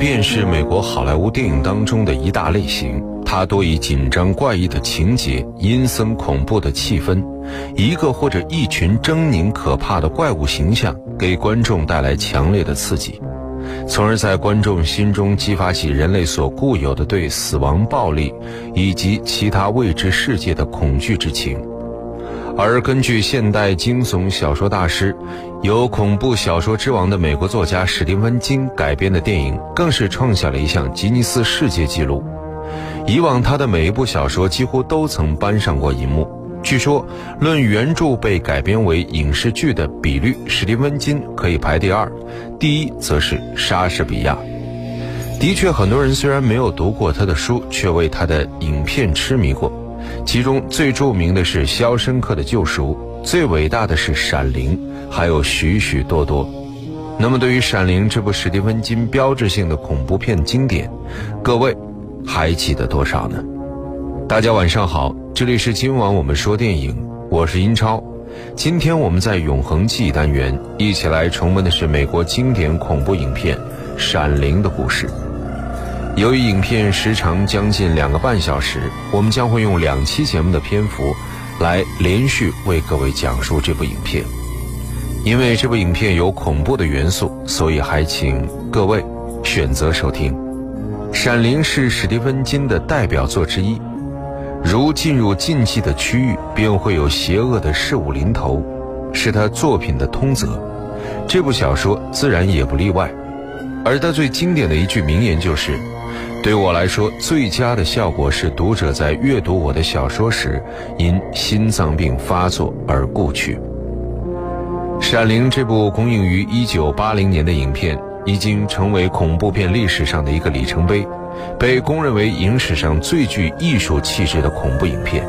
便是美国好莱坞电影当中的一大类型，它多以紧张怪异的情节、阴森恐怖的气氛，一个或者一群狰狞可怕的怪物形象，给观众带来强烈的刺激，从而在观众心中激发起人类所固有的对死亡、暴力以及其他未知世界的恐惧之情。而根据现代惊悚小说大师、由“恐怖小说之王”的美国作家史蒂芬金改编的电影，更是创下了一项吉尼斯世界纪录。以往他的每一部小说几乎都曾搬上过银幕。据说，论原著被改编为影视剧的比率，史蒂芬金可以排第二，第一则是莎士比亚。的确，很多人虽然没有读过他的书，却为他的影片痴迷过。其中最著名的是《肖申克的救赎》，最伟大的是《闪灵》，还有许许多多。那么，对于《闪灵》这部史蒂芬金标志性的恐怖片经典，各位还记得多少呢？大家晚上好，这里是今晚我们说电影，我是英超。今天我们在永恒记忆单元一起来重温的是美国经典恐怖影片《闪灵》的故事。由于影片时长将近两个半小时，我们将会用两期节目的篇幅，来连续为各位讲述这部影片。因为这部影片有恐怖的元素，所以还请各位选择收听。《闪灵》是史蒂芬金的代表作之一，如进入禁忌的区域，便会有邪恶的事物临头，是他作品的通则。这部小说自然也不例外，而他最经典的一句名言就是。对我来说，最佳的效果是读者在阅读我的小说时，因心脏病发作而故去。《闪灵》这部公映于1980年的影片，已经成为恐怖片历史上的一个里程碑，被公认为影史上最具艺术气质的恐怖影片。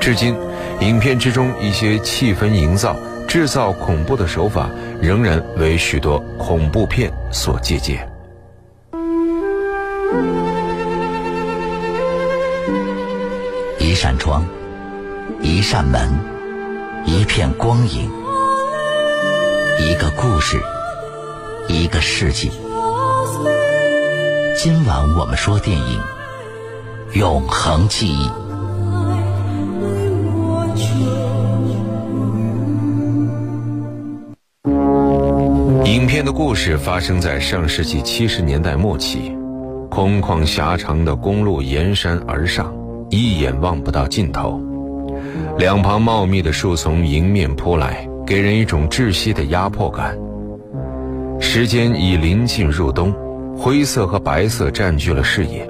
至今，影片之中一些气氛营造、制造恐怖的手法，仍然为许多恐怖片所借鉴。一扇窗，一扇门，一片光影，一个故事，一个世纪。今晚我们说电影《永恒记忆》。影片的故事发生在上世纪七十年代末期。空旷狭长的公路沿山而上，一眼望不到尽头。两旁茂密的树丛迎面扑来，给人一种窒息的压迫感。时间已临近入冬，灰色和白色占据了视野。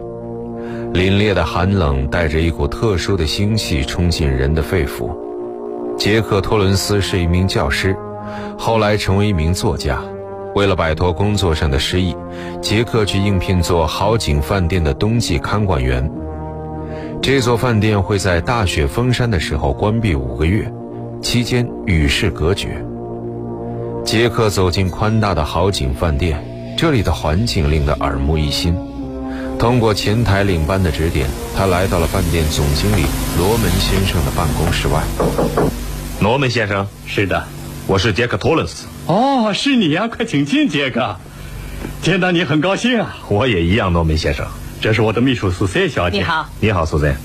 凛冽的寒冷带着一股特殊的腥气冲进人的肺腑。杰克·托伦斯是一名教师，后来成为一名作家。为了摆脱工作上的失意，杰克去应聘做好景饭店的冬季看管员。这座饭店会在大雪封山的时候关闭五个月，期间与世隔绝。杰克走进宽大的豪景饭店，这里的环境令他耳目一新。通过前台领班的指点，他来到了饭店总经理罗门先生的办公室外。罗门先生，是的，我是杰克·托伦斯。哦，是你呀！快请进，杰克。见到你很高兴啊。我也一样，罗门先生。这是我的秘书苏塞小姐。你好，你好，苏塞。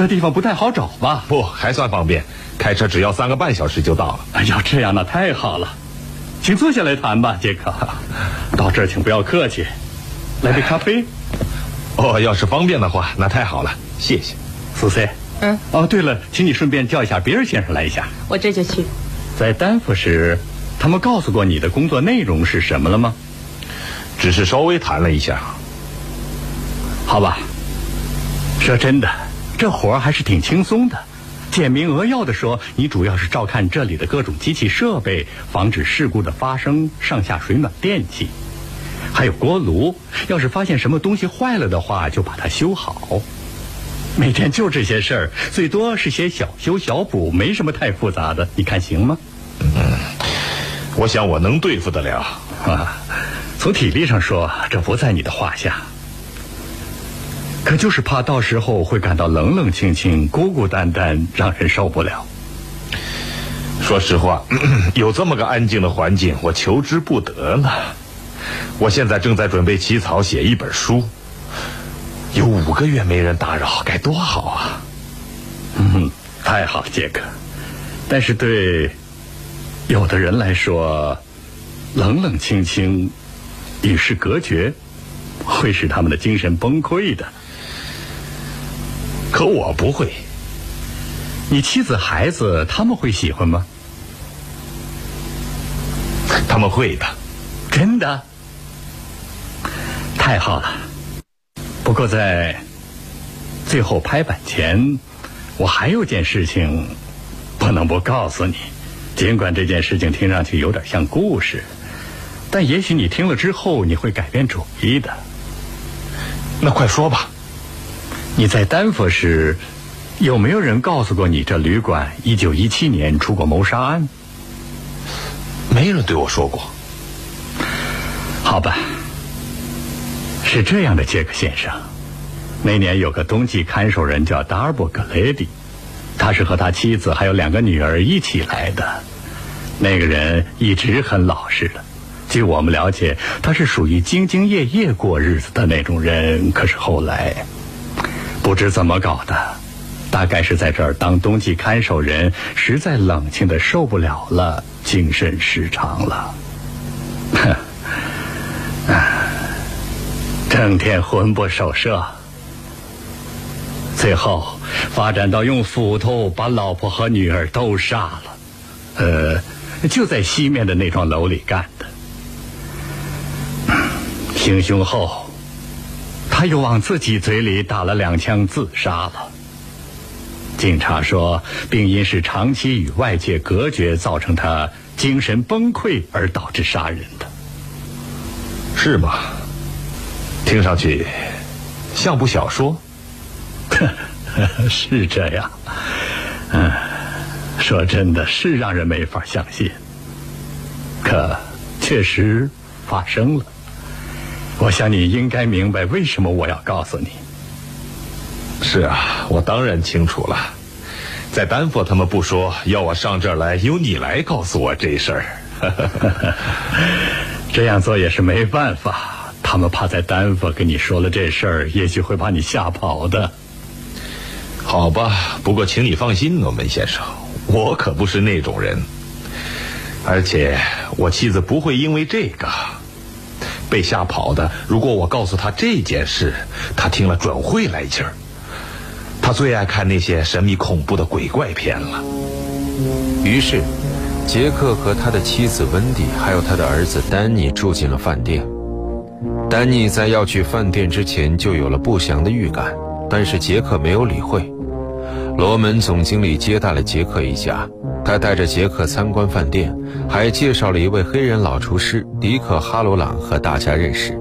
这地方不太好找吧？不，还算方便，开车只要三个半小时就到了。哎呀，这样那太好了。请坐下来谈吧，杰克。到这儿请不要客气。来杯咖啡。哦，要是方便的话，那太好了，谢谢。苏塞。嗯。哦，对了，请你顺便叫一下比尔先生来一下。我这就去。在丹佛时。他们告诉过你的工作内容是什么了吗？只是稍微谈了一下。好吧。说真的，这活儿还是挺轻松的。简明扼要的说，你主要是照看这里的各种机器设备，防止事故的发生，上下水暖电器，还有锅炉。要是发现什么东西坏了的话，就把它修好。每天就这些事儿，最多是些小修小补，没什么太复杂的。你看行吗？嗯。我想我能对付得了，啊，从体力上说，这不在你的话下。可就是怕到时候会感到冷冷清清、孤孤单单，让人受不了。说实话，有这么个安静的环境，我求之不得呢。我现在正在准备起草写一本书，有五个月没人打扰，该多好啊！嗯，太好，杰克。但是对有的人来说，冷冷清清、与世隔绝，会使他们的精神崩溃的。可我不会。你妻子、孩子他们会喜欢吗？他们会的。真的？太好了。不过在最后拍板前，我还有件事情不能不告诉你。尽管这件事情听上去有点像故事，但也许你听了之后你会改变主意的。那快说吧。你在丹佛时，有没有人告诉过你这旅馆一九一七年出过谋杀案？没人对我说过。好吧。是这样的，杰克先生，那年有个冬季看守人叫达尔伯格雷迪，他是和他妻子还有两个女儿一起来的。那个人一直很老实的，据我们了解，他是属于兢兢业业过日子的那种人。可是后来，不知怎么搞的，大概是在这儿当冬季看守人，实在冷清的受不了了，精神失常了。哼，啊。整天魂不守舍，最后发展到用斧头把老婆和女儿都杀了，呃，就在西面的那幢楼里干的。行凶后，他又往自己嘴里打了两枪自杀了。警察说，病因是长期与外界隔绝，造成他精神崩溃而导致杀人的，是吗？听上去像部小说，是这样。嗯，说真的是让人没法相信，可确实发生了。我想你应该明白为什么我要告诉你。是啊，我当然清楚了。在丹佛，他们不说，要我上这儿来，由你来告诉我这事儿。这样做也是没办法。他们怕在丹佛跟你说了这事儿，也许会把你吓跑的。好吧，不过请你放心，诺门先生，我可不是那种人。而且我妻子不会因为这个被吓跑的。如果我告诉他这件事，他听了准会来劲儿。他最爱看那些神秘恐怖的鬼怪片了。于是，杰克和他的妻子温蒂，还有他的儿子丹尼住进了饭店。丹尼在要去饭店之前就有了不祥的预感，但是杰克没有理会。罗门总经理接待了杰克一家，他带着杰克参观饭店，还介绍了一位黑人老厨师迪克·哈罗朗和大家认识。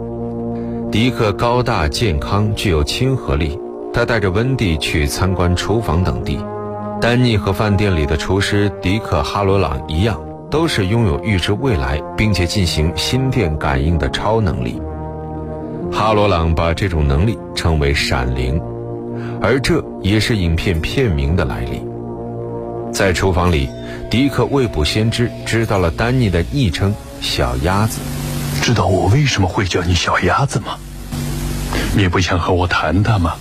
迪克高大健康，具有亲和力，他带着温蒂去参观厨房等地。丹尼和饭店里的厨师迪克·哈罗朗一样，都是拥有预知未来并且进行心电感应的超能力。哈罗朗把这种能力称为“闪灵”，而这也是影片片名的来历。在厨房里，迪克未卜先知，知道了丹尼的昵称“小鸭子”。知道我为什么会叫你小鸭子吗？你不想和我谈谈吗？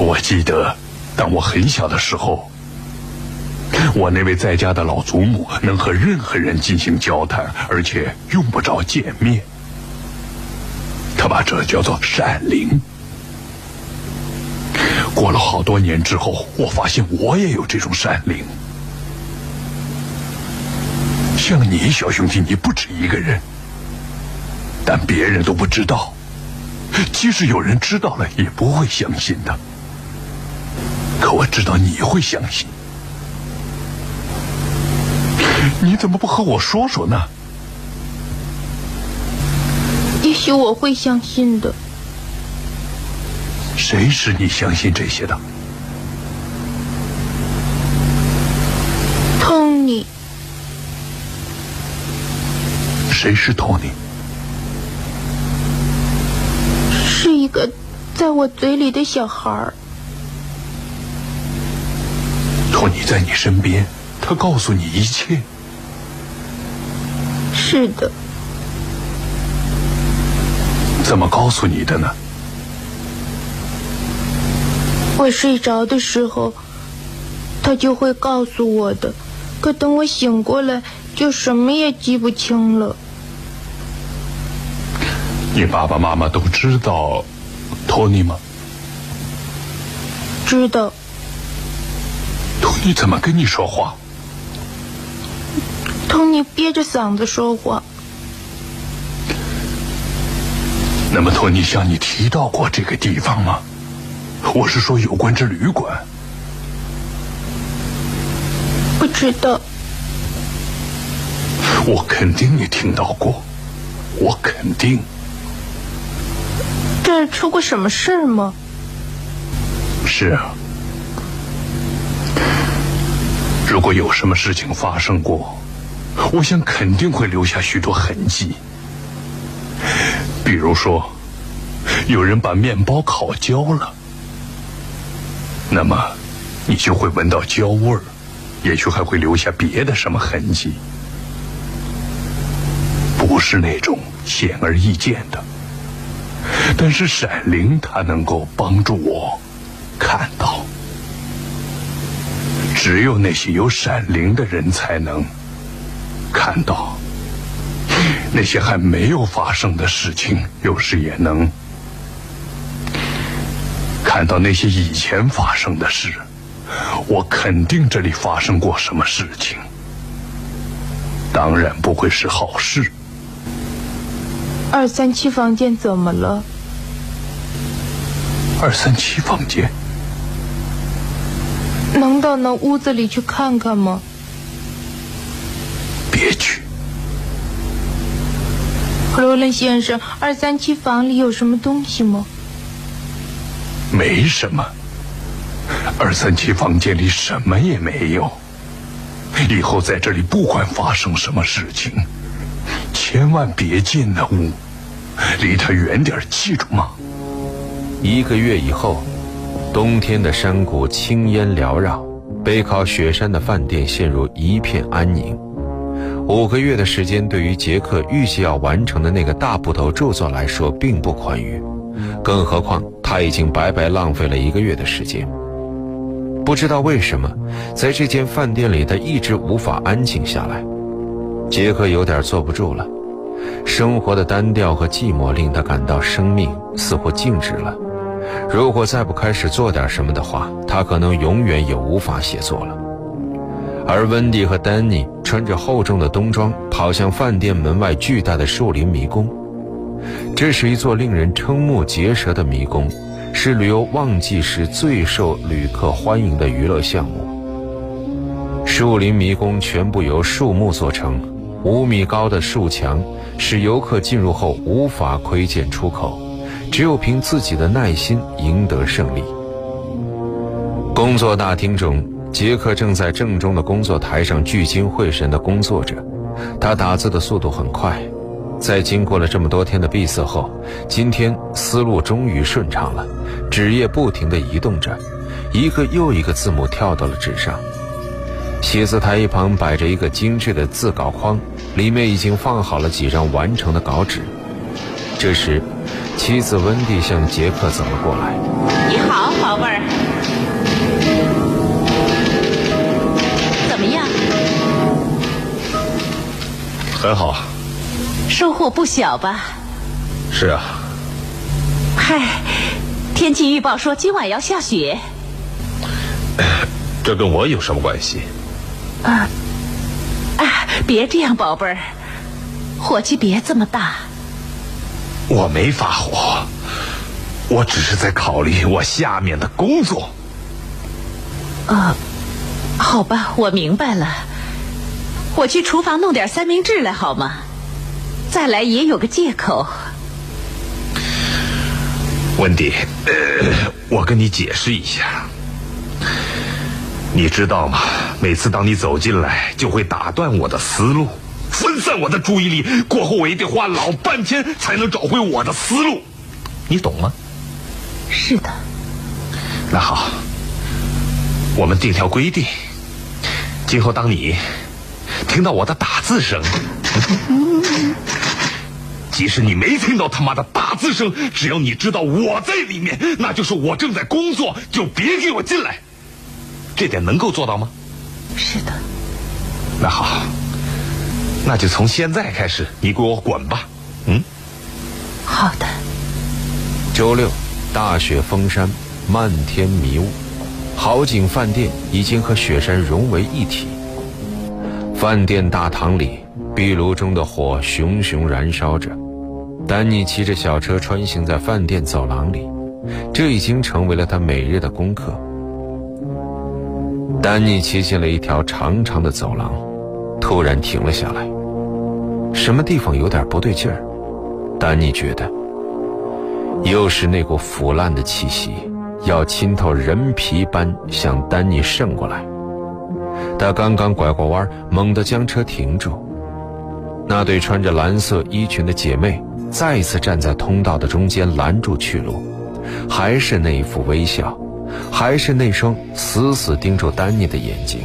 我记得，当我很小的时候，我那位在家的老祖母能和任何人进行交谈，而且用不着见面。他把这叫做闪灵。过了好多年之后，我发现我也有这种闪灵。像你，小兄弟，你不止一个人，但别人都不知道。即使有人知道了，也不会相信的。可我知道你会相信。你怎么不和我说说呢？也许我会相信的。谁使你相信这些的？Tony。谁是 Tony？是一个在我嘴里的小孩儿。托尼在你身边，他告诉你一切。是的。怎么告诉你的呢？我睡着的时候，他就会告诉我的。可等我醒过来，就什么也记不清了。你爸爸妈妈都知道托尼吗？知道。托尼怎么跟你说话？托尼憋着嗓子说话。那么，托尼向你提到过这个地方吗？我是说，有关这旅馆。不知道。我肯定你听到过，我肯定。这儿出过什么事吗？是啊。如果有什么事情发生过，我想肯定会留下许多痕迹。比如说，有人把面包烤焦了，那么你就会闻到焦味儿，也许还会留下别的什么痕迹，不是那种显而易见的。但是闪灵它能够帮助我看到，只有那些有闪灵的人才能看到。那些还没有发生的事情，有时也能看到那些以前发生的事。我肯定这里发生过什么事情，当然不会是好事。二三七房间怎么了？二三七房间，能到那屋子里去看看吗？别去。罗伦先生，二三七房里有什么东西吗？没什么。二三七房间里什么也没有。以后在这里不管发生什么事情，千万别进那屋，离他远点，记住吗？一个月以后，冬天的山谷青烟缭绕，背靠雪山的饭店陷入一片安宁。五个月的时间，对于杰克预计要完成的那个大部头著作来说，并不宽裕。更何况他已经白白浪费了一个月的时间。不知道为什么，在这间饭店里，他一直无法安静下来。杰克有点坐不住了，生活的单调和寂寞令他感到生命似乎静止了。如果再不开始做点什么的话，他可能永远也无法写作了。而温蒂和丹尼穿着厚重的冬装，跑向饭店门外巨大的树林迷宫。这是一座令人瞠目结舌的迷宫，是旅游旺季时最受旅客欢迎的娱乐项目。树林迷宫全部由树木做成，五米高的树墙使游客进入后无法窥见出口，只有凭自己的耐心赢得胜利。工作大厅中。杰克正在正中的工作台上聚精会神地工作着，他打字的速度很快，在经过了这么多天的闭塞后，今天思路终于顺畅了，纸页不停地移动着，一个又一个字母跳到了纸上。写字台一旁摆着一个精致的字稿框，里面已经放好了几张完成的稿纸。这时，妻子温蒂向杰克走了过来：“你好，宝贝儿。”怎么样？很好，收获不小吧？是啊。嗨，天气预报说今晚要下雪。这跟我有什么关系？啊啊！别这样，宝贝儿，火气别这么大。我没发火，我只是在考虑我下面的工作。啊。好吧，我明白了。我去厨房弄点三明治来好吗？再来也有个借口。温迪，我跟你解释一下。你知道吗？每次当你走进来，就会打断我的思路，分散我的注意力。过后我也得花老半天才能找回我的思路。你懂吗？是的。那好，我们定条规定。今后当你听到我的打字声，即使你没听到他妈的打字声，只要你知道我在里面，那就是我正在工作，就别给我进来。这点能够做到吗？是的。那好，那就从现在开始，你给我滚吧。嗯。好的。周六，大雪封山，漫天迷雾，好景饭店已经和雪山融为一体。饭店大堂里，壁炉中的火熊熊燃烧着。丹尼骑着小车穿行在饭店走廊里，这已经成为了他每日的功课。丹尼骑进了一条长长的走廊，突然停了下来。什么地方有点不对劲儿？丹尼觉得，又是那股腐烂的气息，要浸透人皮般向丹尼渗过来。他刚刚拐过弯，猛地将车停住。那对穿着蓝色衣裙的姐妹再次站在通道的中间拦住去路，还是那一副微笑，还是那双死死盯住丹尼的眼睛。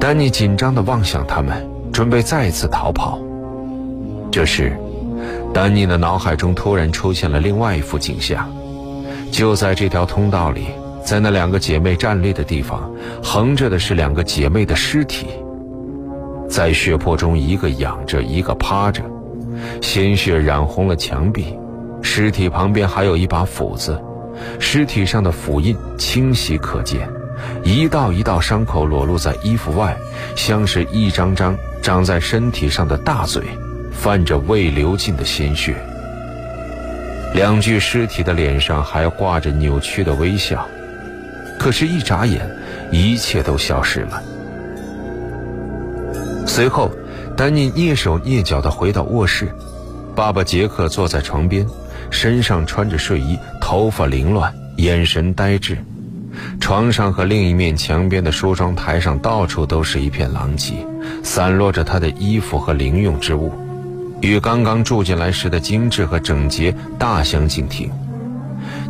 丹尼紧张地望向他们，准备再次逃跑。这时，丹尼的脑海中突然出现了另外一幅景象，就在这条通道里。在那两个姐妹站立的地方，横着的是两个姐妹的尸体，在血泊中，一个仰着，一个趴着，鲜血染红了墙壁。尸体旁边还有一把斧子，尸体上的斧印清晰可见，一道一道伤口裸露在衣服外，像是一张张长在身体上的大嘴，泛着未流尽的鲜血。两具尸体的脸上还挂着扭曲的微笑。可是，一眨眼，一切都消失了。随后，丹尼蹑手蹑脚地回到卧室，爸爸杰克坐在床边，身上穿着睡衣，头发凌乱，眼神呆滞。床上和另一面墙边的梳妆台上，到处都是一片狼藉，散落着他的衣服和零用之物，与刚刚住进来时的精致和整洁大相径庭。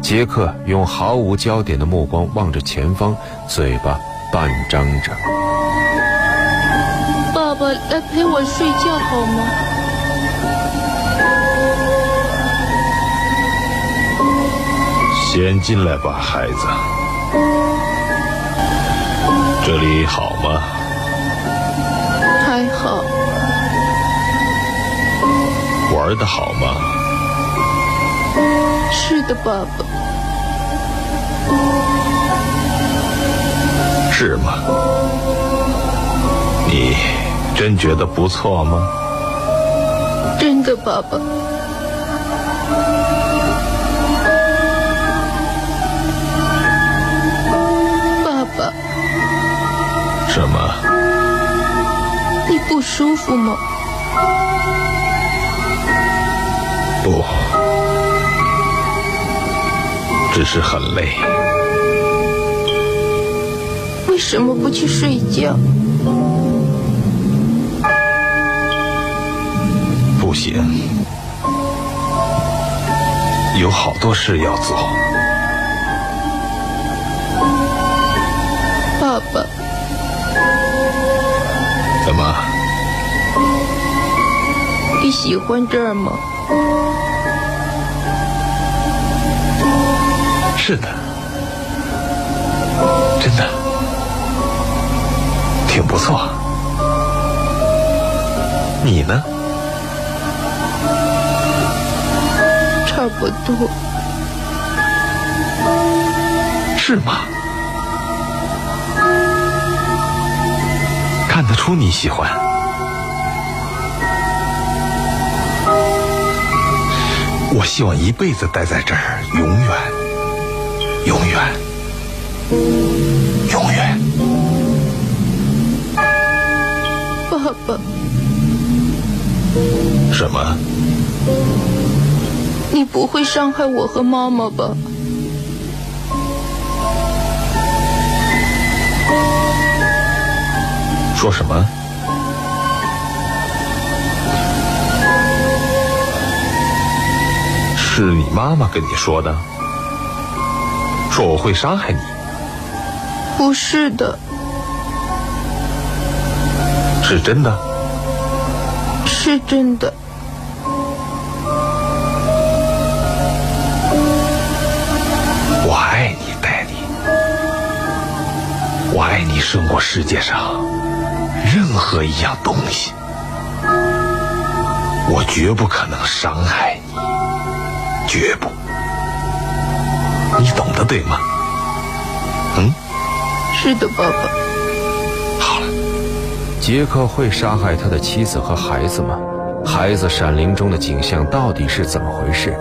杰克用毫无焦点的目光望着前方，嘴巴半张着。来陪我睡觉好吗？先进来吧，孩子。这里好吗？还好。玩的好吗？是的，爸爸。是吗？你真觉得不错吗？真的，爸爸。爸爸。什么？你不舒服吗？不，只是很累。为什么不去睡觉？不行，有好多事要做。爸爸，怎么？你喜欢这儿吗？是的，真的。挺不错，你呢？差不多。是吗？看得出你喜欢。我希望一辈子待在这儿，永远，永远，永远。爸爸，什么？你不会伤害我和妈妈吧？说什么？是你妈妈跟你说的？说我会伤害你？不是的。是真的，是真的。我爱你胜过世界上任何一样东西，我绝不可能伤害你，绝不。你懂得对吗？嗯，是的，爸爸。好了，杰克会杀害他的妻子和孩子吗？孩子闪灵中的景象到底是怎么回事？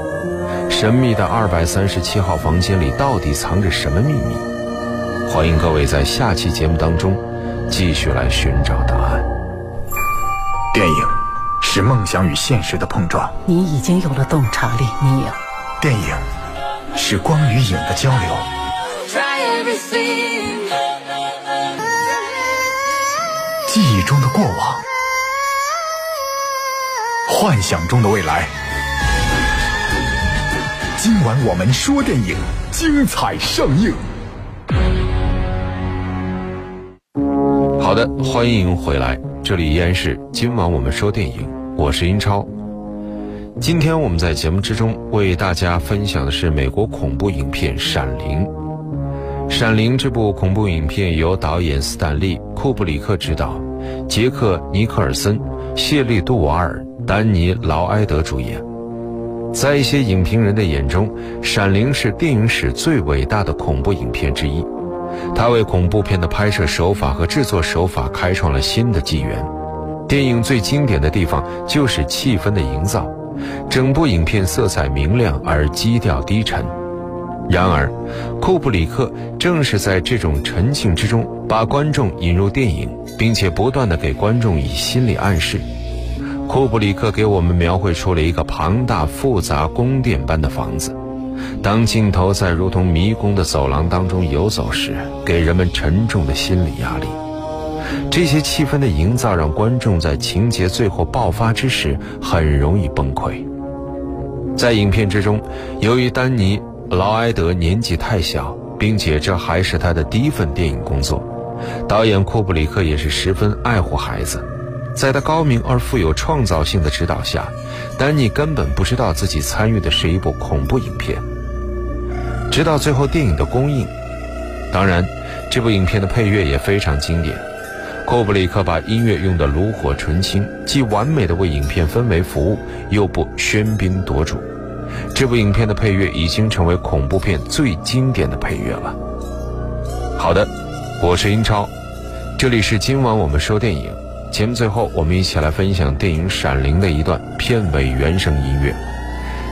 神秘的二百三十七号房间里到底藏着什么秘密？欢迎各位在下期节目当中继续来寻找答案。电影是梦想与现实的碰撞，你已经有了洞察力，你有。电影是光与影的交流，记忆中的过往，幻想中的未来。今晚我们说电影，精彩上映。好的，欢迎回来，这里依然是今晚我们说电影，我是英超。今天我们在节目之中为大家分享的是美国恐怖影片《闪灵》。《闪灵》这部恐怖影片由导演斯坦利·库布里克执导，杰克·尼克尔森、谢利·杜瓦尔、丹尼·劳埃德主演。在一些影评人的眼中，《闪灵》是电影史最伟大的恐怖影片之一。他为恐怖片的拍摄手法和制作手法开创了新的纪元。电影最经典的地方就是气氛的营造。整部影片色彩明亮而基调低沉，然而，库布里克正是在这种沉静之中，把观众引入电影，并且不断的给观众以心理暗示。库布里克给我们描绘出了一个庞大复杂宫殿般的房子，当镜头在如同迷宫的走廊当中游走时，给人们沉重的心理压力。这些气氛的营造让观众在情节最后爆发之时很容易崩溃。在影片之中，由于丹尼·劳埃德年纪太小，并且这还是他的第一份电影工作，导演库布里克也是十分爱护孩子。在他高明而富有创造性的指导下，丹尼根本不知道自己参与的是一部恐怖影片。直到最后电影的公映，当然，这部影片的配乐也非常经典。库布里克把音乐用得炉火纯青，既完美的为影片氛围服务，又不喧宾夺主。这部影片的配乐已经成为恐怖片最经典的配乐了。好的，我是英超，这里是今晚我们说电影节目。最后，我们一起来分享电影《闪灵》的一段片尾原声音乐。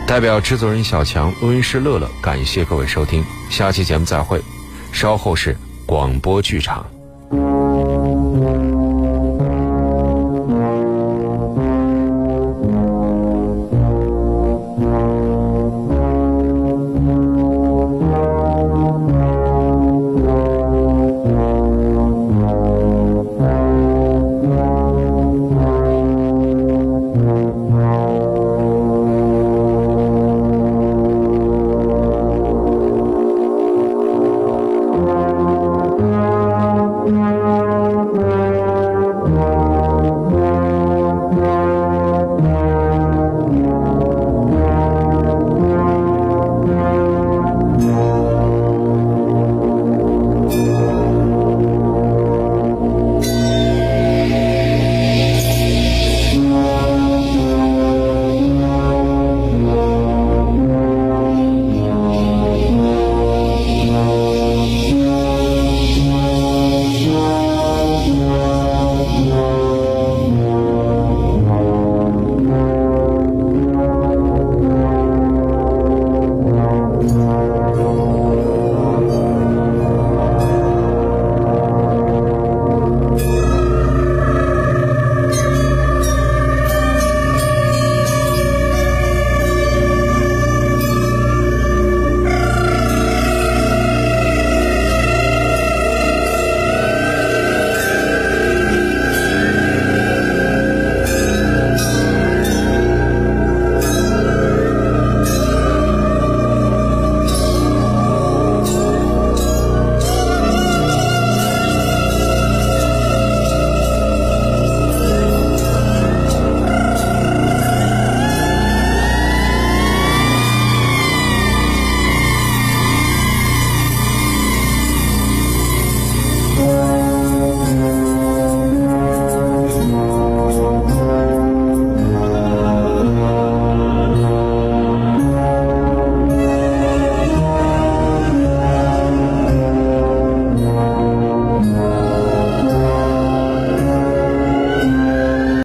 代表制作人小强、录音师乐乐，感谢各位收听，下期节目再会。稍后是广播剧场。